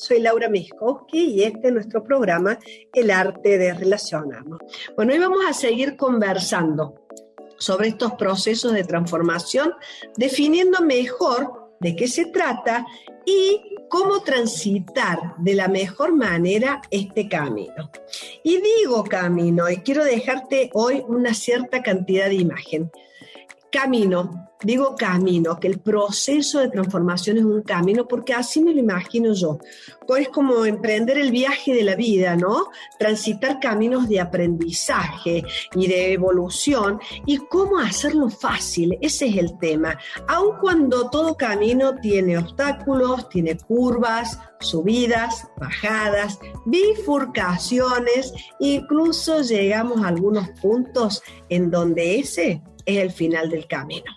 soy Laura Miskowski y este es nuestro programa El arte de relacionarnos. Bueno, hoy vamos a seguir conversando sobre estos procesos de transformación, definiendo mejor de qué se trata y cómo transitar de la mejor manera este camino. Y digo camino, y quiero dejarte hoy una cierta cantidad de imagen. Camino, digo camino, que el proceso de transformación es un camino, porque así me lo imagino yo. Es como emprender el viaje de la vida, ¿no? Transitar caminos de aprendizaje y de evolución y cómo hacerlo fácil, ese es el tema. Aun cuando todo camino tiene obstáculos, tiene curvas, subidas, bajadas, bifurcaciones, incluso llegamos a algunos puntos en donde ese es el final del camino.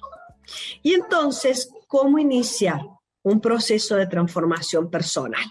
Y entonces, ¿cómo iniciar un proceso de transformación personal?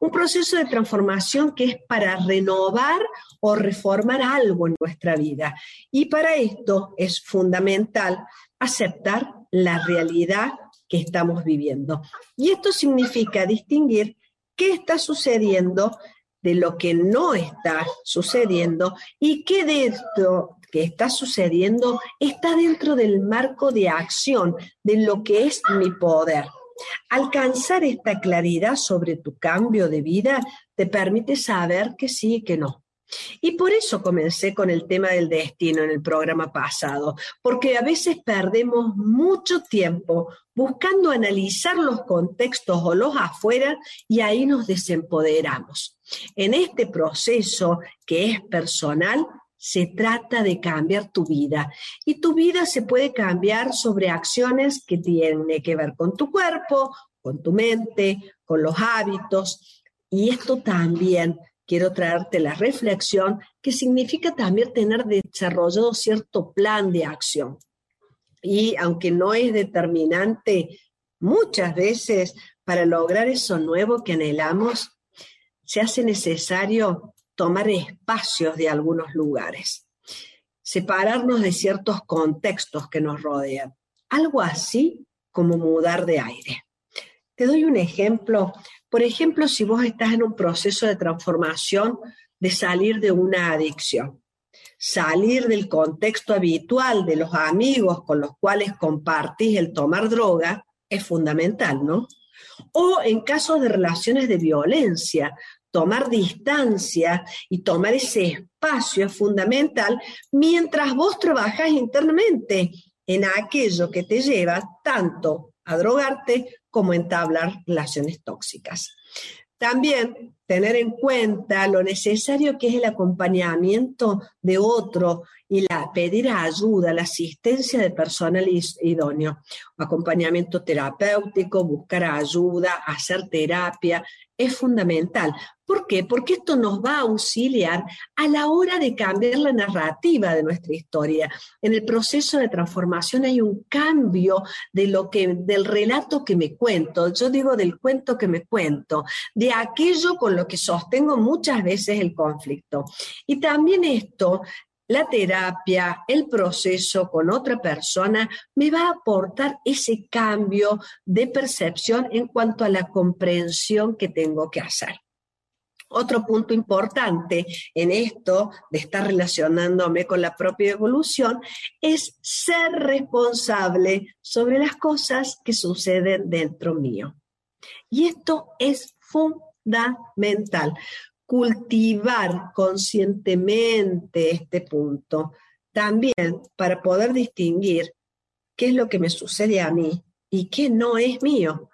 Un proceso de transformación que es para renovar o reformar algo en nuestra vida. Y para esto es fundamental aceptar la realidad que estamos viviendo. Y esto significa distinguir qué está sucediendo de lo que no está sucediendo y qué de esto que está sucediendo está dentro del marco de acción de lo que es mi poder. Alcanzar esta claridad sobre tu cambio de vida te permite saber que sí y que no. Y por eso comencé con el tema del destino en el programa pasado, porque a veces perdemos mucho tiempo buscando analizar los contextos o los afuera y ahí nos desempoderamos. En este proceso que es personal, se trata de cambiar tu vida. Y tu vida se puede cambiar sobre acciones que tienen que ver con tu cuerpo, con tu mente, con los hábitos. Y esto también quiero traerte la reflexión que significa también tener desarrollado cierto plan de acción. Y aunque no es determinante muchas veces para lograr eso nuevo que anhelamos, se hace necesario tomar espacios de algunos lugares, separarnos de ciertos contextos que nos rodean. Algo así como mudar de aire. Te doy un ejemplo. Por ejemplo, si vos estás en un proceso de transformación de salir de una adicción, salir del contexto habitual de los amigos con los cuales compartís el tomar droga, es fundamental, ¿no? O en casos de relaciones de violencia, tomar distancia y tomar ese espacio es fundamental mientras vos trabajas internamente en aquello que te lleva tanto a drogarte como a entablar relaciones tóxicas. También tener en cuenta lo necesario que es el acompañamiento de otro y la pedir ayuda, la asistencia de personal idóneo, acompañamiento terapéutico, buscar ayuda, hacer terapia, es fundamental. ¿Por qué? Porque esto nos va a auxiliar a la hora de cambiar la narrativa de nuestra historia. En el proceso de transformación hay un cambio de lo que del relato que me cuento. Yo digo del cuento que me cuento, de aquello con lo que sostengo muchas veces el conflicto. Y también esto la terapia, el proceso con otra persona, me va a aportar ese cambio de percepción en cuanto a la comprensión que tengo que hacer. Otro punto importante en esto de estar relacionándome con la propia evolución es ser responsable sobre las cosas que suceden dentro mío. Y esto es fundamental, cultivar conscientemente este punto, también para poder distinguir qué es lo que me sucede a mí y qué no es mío.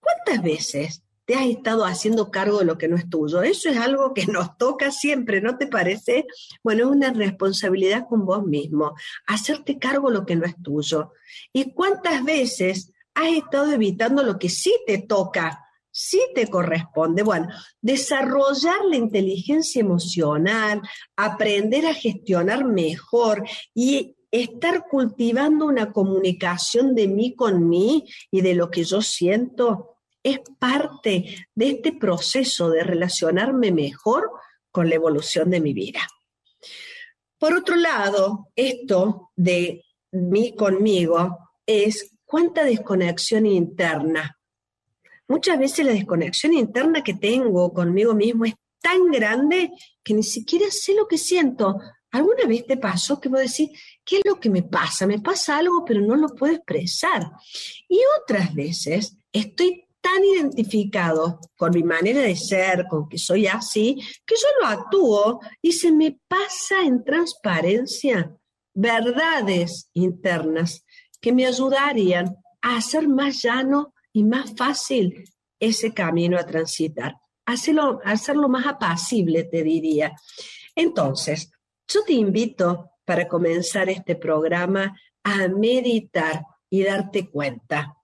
¿Cuántas veces te has estado haciendo cargo de lo que no es tuyo? Eso es algo que nos toca siempre, ¿no te parece? Bueno, es una responsabilidad con vos mismo, hacerte cargo de lo que no es tuyo. ¿Y cuántas veces has estado evitando lo que sí te toca? Sí te corresponde. Bueno, desarrollar la inteligencia emocional, aprender a gestionar mejor y estar cultivando una comunicación de mí con mí y de lo que yo siento es parte de este proceso de relacionarme mejor con la evolución de mi vida. Por otro lado, esto de mí conmigo es cuánta desconexión interna muchas veces la desconexión interna que tengo conmigo mismo es tan grande que ni siquiera sé lo que siento. ¿Alguna vez te pasó que vos decís, ¿qué es lo que me pasa? Me pasa algo, pero no lo puedo expresar. Y otras veces estoy tan identificado con mi manera de ser, con que soy así, que yo lo actúo y se me pasa en transparencia verdades internas que me ayudarían a hacer más llano y más fácil ese camino a transitar. Hacerlo, hacerlo más apacible, te diría. Entonces, yo te invito para comenzar este programa a meditar y darte cuenta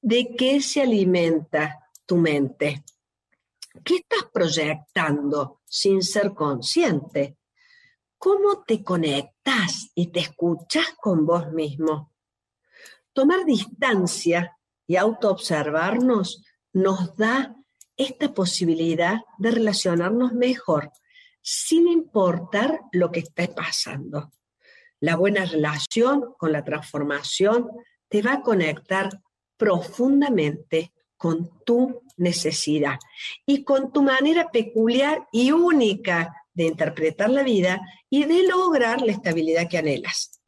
de qué se alimenta tu mente. ¿Qué estás proyectando sin ser consciente? ¿Cómo te conectas y te escuchas con vos mismo? Tomar distancia y autoobservarnos nos da esta posibilidad de relacionarnos mejor, sin importar lo que esté pasando. La buena relación con la transformación te va a conectar profundamente con tu necesidad y con tu manera peculiar y única de interpretar la vida y de lograr la estabilidad que anhelas.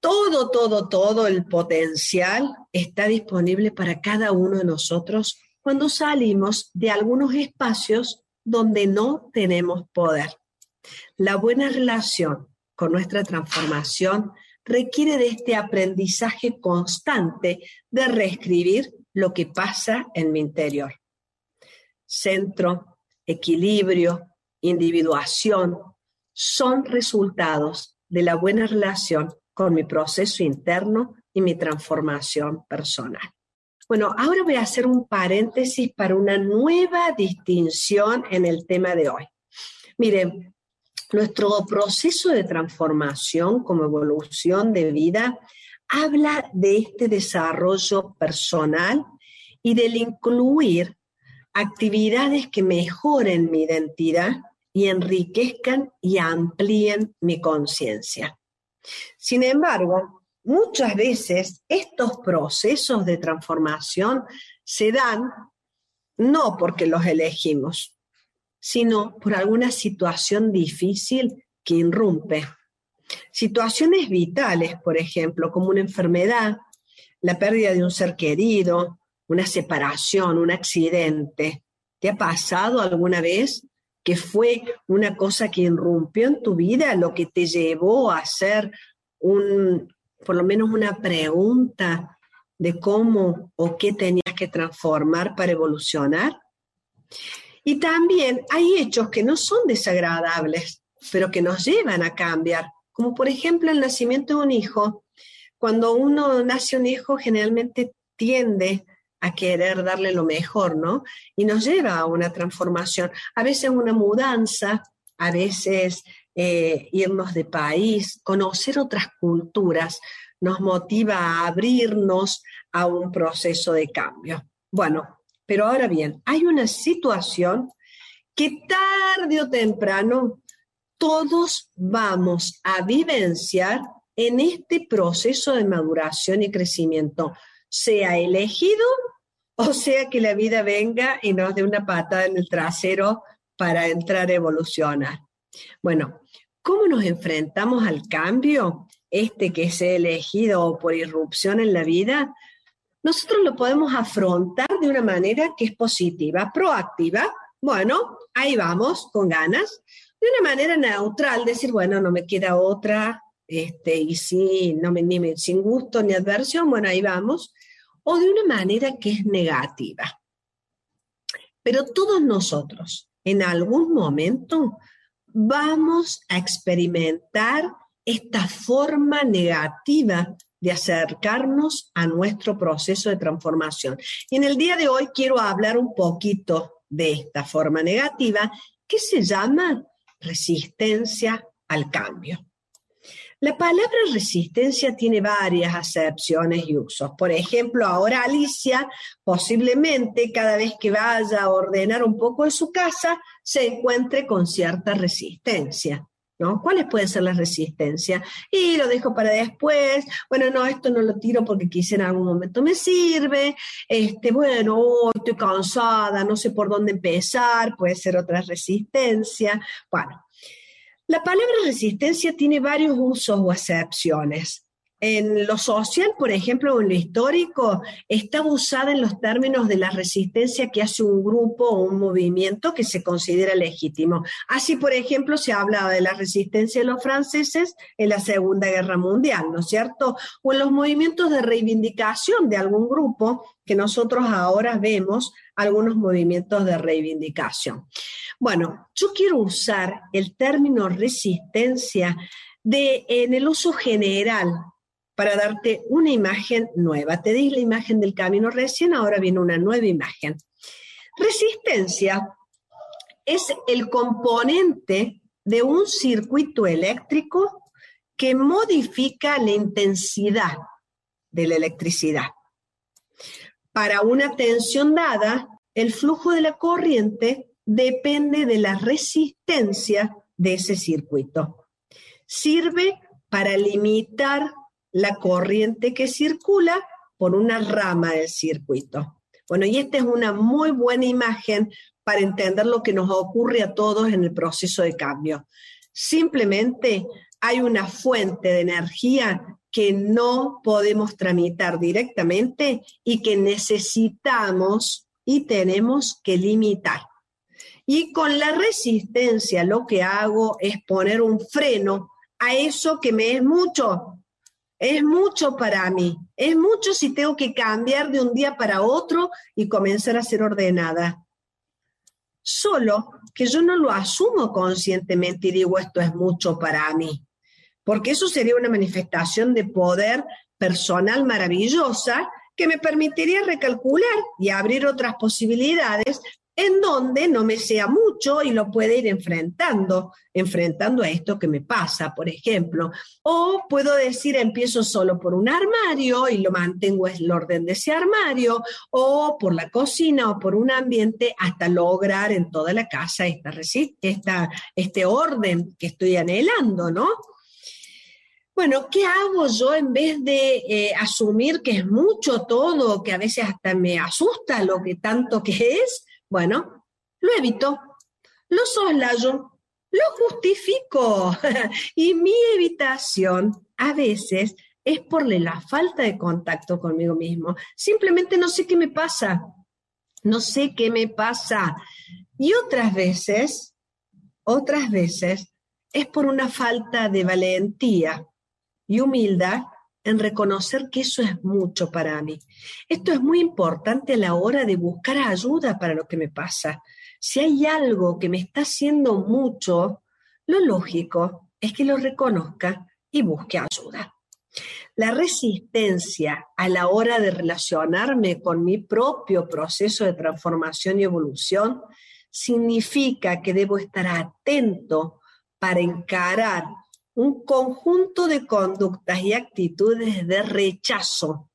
Todo, todo, todo el potencial está disponible para cada uno de nosotros cuando salimos de algunos espacios donde no tenemos poder. La buena relación con nuestra transformación requiere de este aprendizaje constante de reescribir lo que pasa en mi interior. Centro, equilibrio, individuación son resultados de la buena relación con mi proceso interno y mi transformación personal. Bueno, ahora voy a hacer un paréntesis para una nueva distinción en el tema de hoy. Miren, nuestro proceso de transformación como evolución de vida habla de este desarrollo personal y del incluir actividades que mejoren mi identidad y enriquezcan y amplíen mi conciencia. Sin embargo, muchas veces estos procesos de transformación se dan no porque los elegimos, sino por alguna situación difícil que irrumpe. Situaciones vitales, por ejemplo, como una enfermedad, la pérdida de un ser querido, una separación, un accidente. ¿Te ha pasado alguna vez que fue una cosa que irrumpió en tu vida, lo que te llevó a hacer un, por lo menos una pregunta de cómo o qué tenías que transformar para evolucionar? Y también hay hechos que no son desagradables, pero que nos llevan a cambiar, como por ejemplo el nacimiento de un hijo. Cuando uno nace un hijo, generalmente tiende a querer darle lo mejor, ¿no? Y nos lleva a una transformación, a veces una mudanza, a veces eh, irnos de país, conocer otras culturas, nos motiva a abrirnos a un proceso de cambio. Bueno, pero ahora bien, hay una situación que tarde o temprano todos vamos a vivenciar en este proceso de maduración y crecimiento, sea elegido o sea que la vida venga y nos dé una patada en el trasero para entrar a evolucionar. Bueno, ¿cómo nos enfrentamos al cambio, este que es elegido por irrupción en la vida? nosotros lo podemos afrontar de una manera que es positiva, proactiva. Bueno, ahí vamos, con ganas. De una manera neutral, decir, bueno, no me queda otra, este, y sí, no me, ni sin gusto ni adversión, bueno, ahí vamos. O de una manera que es negativa. Pero todos nosotros, en algún momento, vamos a experimentar esta forma negativa de acercarnos a nuestro proceso de transformación. Y en el día de hoy quiero hablar un poquito de esta forma negativa que se llama resistencia al cambio. La palabra resistencia tiene varias acepciones y usos. Por ejemplo, ahora Alicia posiblemente cada vez que vaya a ordenar un poco de su casa se encuentre con cierta resistencia. ¿no? ¿Cuáles pueden ser las resistencias? Y lo dejo para después, bueno, no, esto no lo tiro porque quizá en algún momento me sirve, este, bueno, oh, estoy cansada, no sé por dónde empezar, puede ser otra resistencia. Bueno, la palabra resistencia tiene varios usos o acepciones. En lo social, por ejemplo, o en lo histórico, está usada en los términos de la resistencia que hace un grupo o un movimiento que se considera legítimo. Así, por ejemplo, se habla de la resistencia de los franceses en la Segunda Guerra Mundial, ¿no es cierto? O en los movimientos de reivindicación de algún grupo que nosotros ahora vemos algunos movimientos de reivindicación. Bueno, yo quiero usar el término resistencia de, en el uso general para darte una imagen nueva. Te di la imagen del camino recién, ahora viene una nueva imagen. Resistencia es el componente de un circuito eléctrico que modifica la intensidad de la electricidad. Para una tensión dada, el flujo de la corriente depende de la resistencia de ese circuito. Sirve para limitar la corriente que circula por una rama del circuito. Bueno, y esta es una muy buena imagen para entender lo que nos ocurre a todos en el proceso de cambio. Simplemente hay una fuente de energía que no podemos tramitar directamente y que necesitamos y tenemos que limitar. Y con la resistencia lo que hago es poner un freno a eso que me es mucho, es mucho para mí. Es mucho si tengo que cambiar de un día para otro y comenzar a ser ordenada. Solo que yo no lo asumo conscientemente y digo esto es mucho para mí. Porque eso sería una manifestación de poder personal maravillosa que me permitiría recalcular y abrir otras posibilidades en donde no me sea mucho y lo puede ir enfrentando, enfrentando a esto que me pasa, por ejemplo. O puedo decir, empiezo solo por un armario y lo mantengo en el orden de ese armario, o por la cocina o por un ambiente hasta lograr en toda la casa esta, esta, este orden que estoy anhelando, ¿no? Bueno, ¿qué hago yo en vez de eh, asumir que es mucho todo, que a veces hasta me asusta lo que tanto que es? Bueno, lo evito, lo soslayo, lo justifico. y mi evitación a veces es por la falta de contacto conmigo mismo. Simplemente no sé qué me pasa. No sé qué me pasa. Y otras veces, otras veces, es por una falta de valentía y humildad en reconocer que eso es mucho para mí. Esto es muy importante a la hora de buscar ayuda para lo que me pasa. Si hay algo que me está haciendo mucho, lo lógico es que lo reconozca y busque ayuda. La resistencia a la hora de relacionarme con mi propio proceso de transformación y evolución significa que debo estar atento para encarar un conjunto de conductas y actitudes de rechazo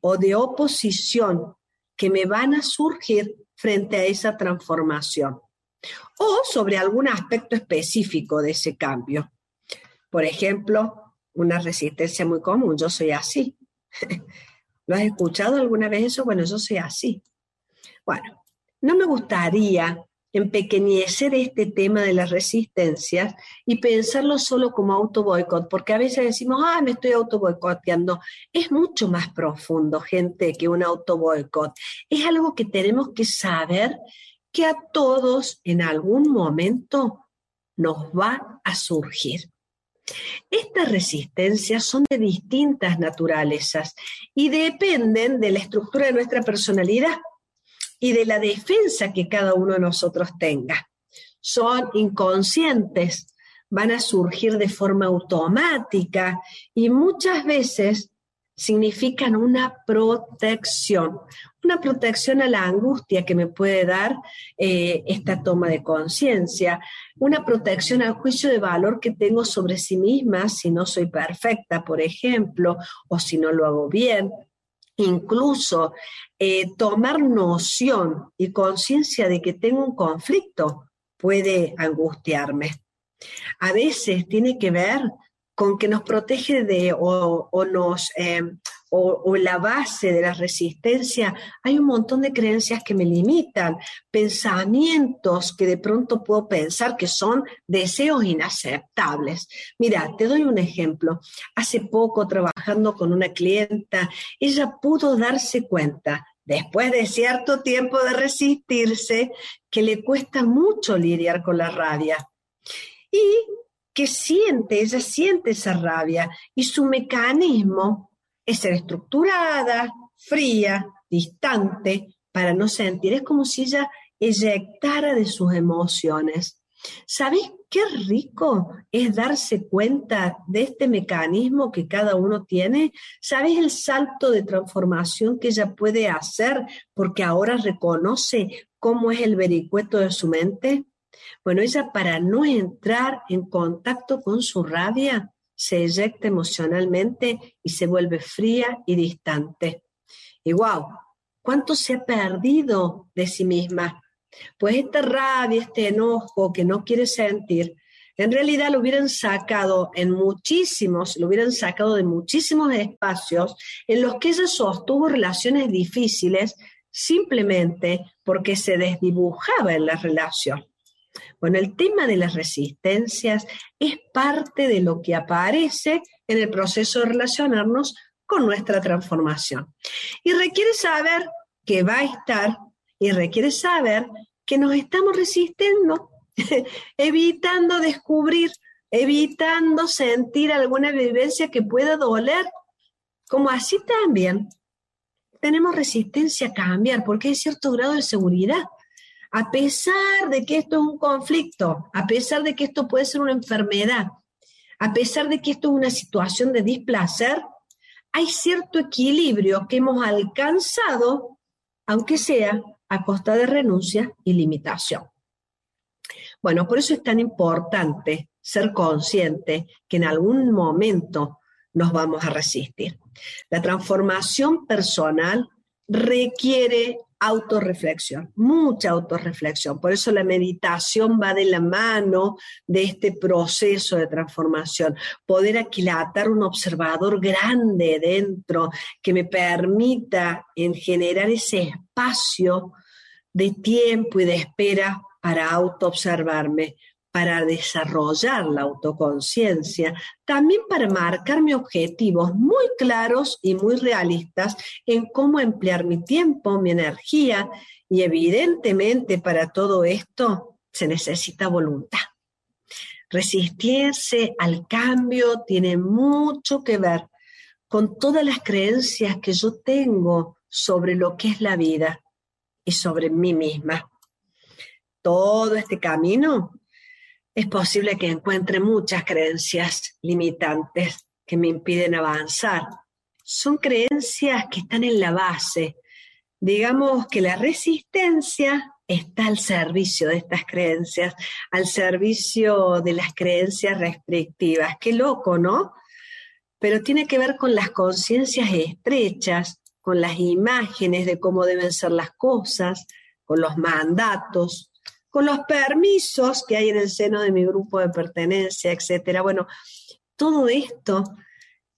o de oposición que me van a surgir frente a esa transformación o sobre algún aspecto específico de ese cambio. Por ejemplo, una resistencia muy común, yo soy así. ¿Lo has escuchado alguna vez eso? Bueno, yo soy así. Bueno, no me gustaría empequeñecer este tema de las resistencias y pensarlo solo como auto boicot, porque a veces decimos, ah, me estoy auto boicoteando. Es mucho más profundo, gente, que un auto boicot. Es algo que tenemos que saber que a todos en algún momento nos va a surgir. Estas resistencias son de distintas naturalezas y dependen de la estructura de nuestra personalidad y de la defensa que cada uno de nosotros tenga. Son inconscientes, van a surgir de forma automática y muchas veces significan una protección, una protección a la angustia que me puede dar eh, esta toma de conciencia, una protección al juicio de valor que tengo sobre sí misma si no soy perfecta, por ejemplo, o si no lo hago bien, incluso eh, tomar noción y conciencia de que tengo un conflicto puede angustiarme. A veces tiene que ver con que nos protege de o, nos em, o, la base de la resistencia, hay un montón de creencias que me limitan, pensamientos que de pronto puedo pensar que son deseos inaceptables. Mira, te doy un ejemplo. Hace poco trabajando con una clienta, ella pudo darse cuenta después de cierto tiempo de resistirse, que le cuesta mucho lidiar con la rabia. Y que siente, ella siente esa rabia y su mecanismo es ser estructurada, fría, distante, para no sentir. Es como si ella eyectara de sus emociones. ¿Sabes qué rico es darse cuenta de este mecanismo que cada uno tiene? ¿Sabes el salto de transformación que ella puede hacer porque ahora reconoce cómo es el vericueto de su mente? Bueno, ella para no entrar en contacto con su rabia, se eyecta emocionalmente y se vuelve fría y distante. Y ¿cuánto se ha perdido de sí misma? Pues esta rabia, este enojo que no quiere sentir, en realidad lo hubieran sacado en muchísimos, lo hubieran sacado de muchísimos espacios en los que ella sostuvo relaciones difíciles simplemente porque se desdibujaba en la relación. Bueno, el tema de las resistencias es parte de lo que aparece en el proceso de relacionarnos con nuestra transformación. Y requiere saber que va a estar y requiere saber que nos estamos resistiendo, evitando descubrir, evitando sentir alguna vivencia que pueda doler, como así también tenemos resistencia a cambiar, porque hay cierto grado de seguridad a pesar de que esto es un conflicto, a pesar de que esto puede ser una enfermedad, a pesar de que esto es una situación de displacer, hay cierto equilibrio que hemos alcanzado, aunque sea a costa de renuncia y limitación. Bueno, por eso es tan importante ser consciente que en algún momento nos vamos a resistir. La transformación personal requiere autorreflexión, mucha autorreflexión. Por eso la meditación va de la mano de este proceso de transformación. Poder aquilatar un observador grande dentro que me permita en generar ese espacio de tiempo y de espera para autoobservarme, para desarrollar la autoconciencia, también para marcarme objetivos muy claros y muy realistas en cómo emplear mi tiempo, mi energía y evidentemente para todo esto se necesita voluntad. Resistirse al cambio tiene mucho que ver con todas las creencias que yo tengo sobre lo que es la vida y sobre mí misma. Todo este camino es posible que encuentre muchas creencias limitantes que me impiden avanzar. Son creencias que están en la base. Digamos que la resistencia está al servicio de estas creencias, al servicio de las creencias restrictivas. Qué loco, ¿no? Pero tiene que ver con las conciencias estrechas, con las imágenes de cómo deben ser las cosas, con los mandatos, con los permisos que hay en el seno de mi grupo de pertenencia, etcétera. Bueno, todo esto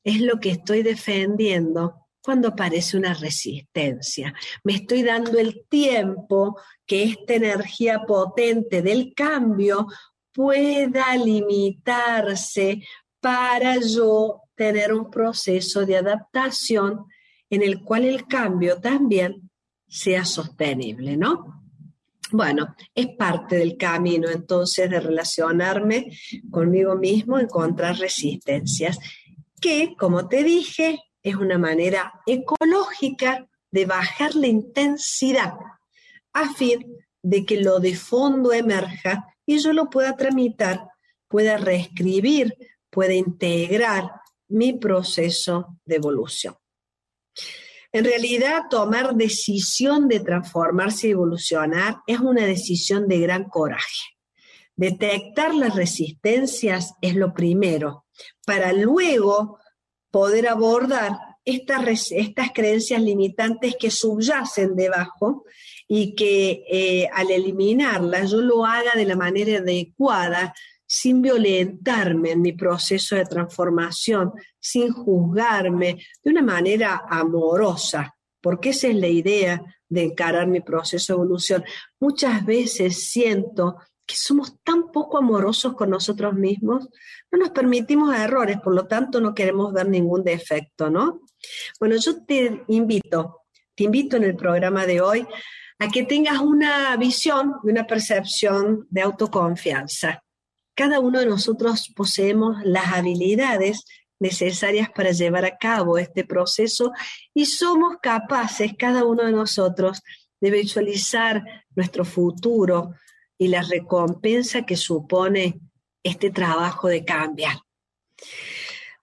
es lo que estoy defendiendo cuando aparece una resistencia. Me estoy dando el tiempo que esta energía potente del cambio pueda limitarse para yo tener un proceso de adaptación en el cual el cambio también sea sostenible, ¿no? Bueno, es parte del camino entonces de relacionarme conmigo mismo, encontrar resistencias, que, como te dije, es una manera ecológica de bajar la intensidad a fin de que lo de fondo emerja y yo lo pueda tramitar, pueda reescribir, pueda integrar mi proceso de evolución. En realidad, tomar decisión de transformarse y evolucionar es una decisión de gran coraje. Detectar las resistencias es lo primero, para luego poder abordar estas, estas creencias limitantes que subyacen debajo y que eh, al eliminarlas yo lo haga de la manera adecuada, sin violentarme en mi proceso de transformación, sin juzgarme de una manera amorosa, porque esa es la idea de encarar mi proceso de evolución. Muchas veces siento que somos tan poco amorosos con nosotros mismos, no nos permitimos errores, por lo tanto no queremos ver ningún defecto, ¿no? Bueno, yo te invito, te invito en el programa de hoy a que tengas una visión y una percepción de autoconfianza. Cada uno de nosotros poseemos las habilidades necesarias para llevar a cabo este proceso y somos capaces, cada uno de nosotros, de visualizar nuestro futuro y la recompensa que supone este trabajo de cambiar.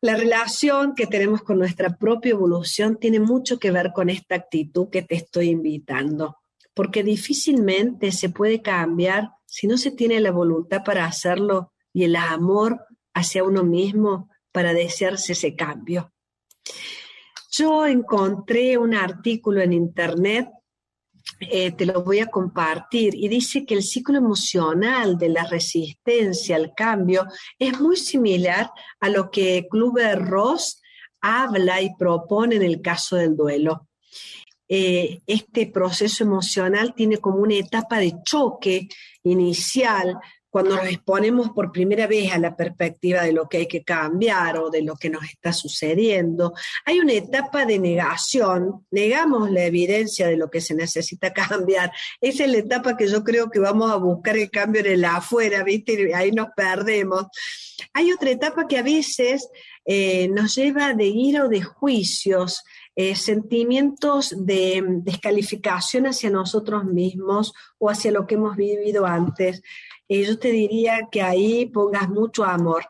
La relación que tenemos con nuestra propia evolución tiene mucho que ver con esta actitud que te estoy invitando, porque difícilmente se puede cambiar si no se tiene la voluntad para hacerlo y el amor hacia uno mismo para desearse ese cambio. Yo encontré un artículo en internet, eh, te lo voy a compartir, y dice que el ciclo emocional de la resistencia al cambio es muy similar a lo que Kluber Ross habla y propone en el caso del duelo. Eh, este proceso emocional tiene como una etapa de choque inicial cuando nos exponemos por primera vez a la perspectiva de lo que hay que cambiar o de lo que nos está sucediendo, hay una etapa de negación, negamos la evidencia de lo que se necesita cambiar. Esa es la etapa que yo creo que vamos a buscar el cambio en el afuera, ¿viste? Ahí nos perdemos. Hay otra etapa que a veces eh, nos lleva de ira o de juicios, eh, sentimientos de descalificación hacia nosotros mismos o hacia lo que hemos vivido antes. Eh, yo te diría que ahí pongas mucho amor.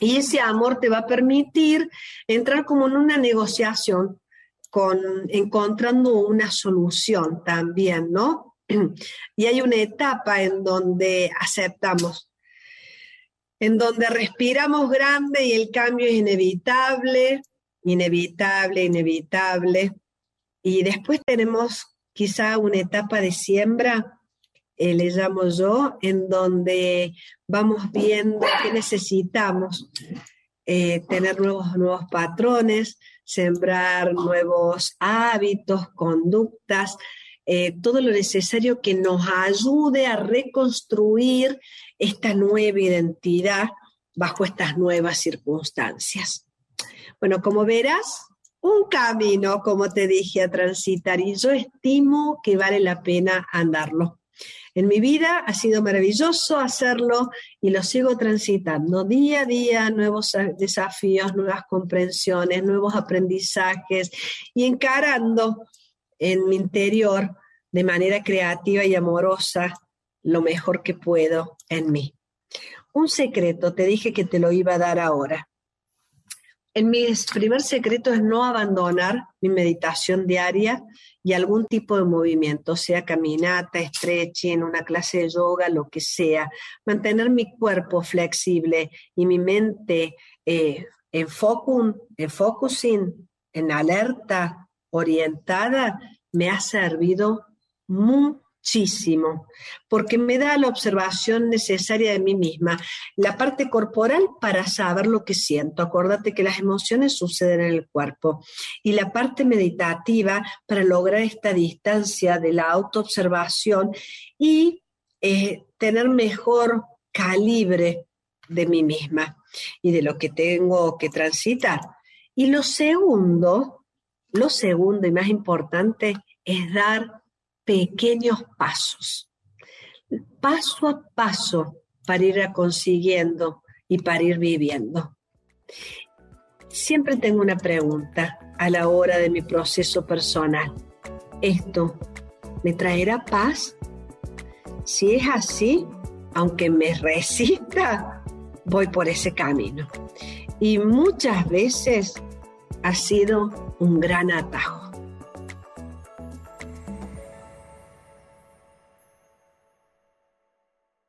Y ese amor te va a permitir entrar como en una negociación, con, encontrando una solución también, ¿no? Y hay una etapa en donde aceptamos, en donde respiramos grande y el cambio es inevitable, inevitable, inevitable. Y después tenemos quizá una etapa de siembra eh, le llamo yo, en donde vamos viendo qué necesitamos, eh, tener nuevos, nuevos patrones, sembrar nuevos hábitos, conductas, eh, todo lo necesario que nos ayude a reconstruir esta nueva identidad bajo estas nuevas circunstancias. Bueno, como verás, un camino, como te dije, a transitar y yo estimo que vale la pena andarlo. En mi vida ha sido maravilloso hacerlo y lo sigo transitando día a día, nuevos desafíos, nuevas comprensiones, nuevos aprendizajes y encarando en mi interior de manera creativa y amorosa lo mejor que puedo en mí. Un secreto, te dije que te lo iba a dar ahora. En mis primer secreto es no abandonar mi meditación diaria y algún tipo de movimiento, sea caminata, stretching, una clase de yoga, lo que sea. Mantener mi cuerpo flexible y mi mente eh, en, en focusing, en alerta, orientada, me ha servido mucho muchísimo, porque me da la observación necesaria de mí misma, la parte corporal para saber lo que siento. Acuérdate que las emociones suceden en el cuerpo. Y la parte meditativa para lograr esta distancia de la autoobservación y eh, tener mejor calibre de mí misma y de lo que tengo que transitar. Y lo segundo, lo segundo y más importante es dar pequeños pasos, paso a paso para ir consiguiendo y para ir viviendo. Siempre tengo una pregunta a la hora de mi proceso personal. ¿Esto me traerá paz? Si es así, aunque me resista, voy por ese camino. Y muchas veces ha sido un gran atajo.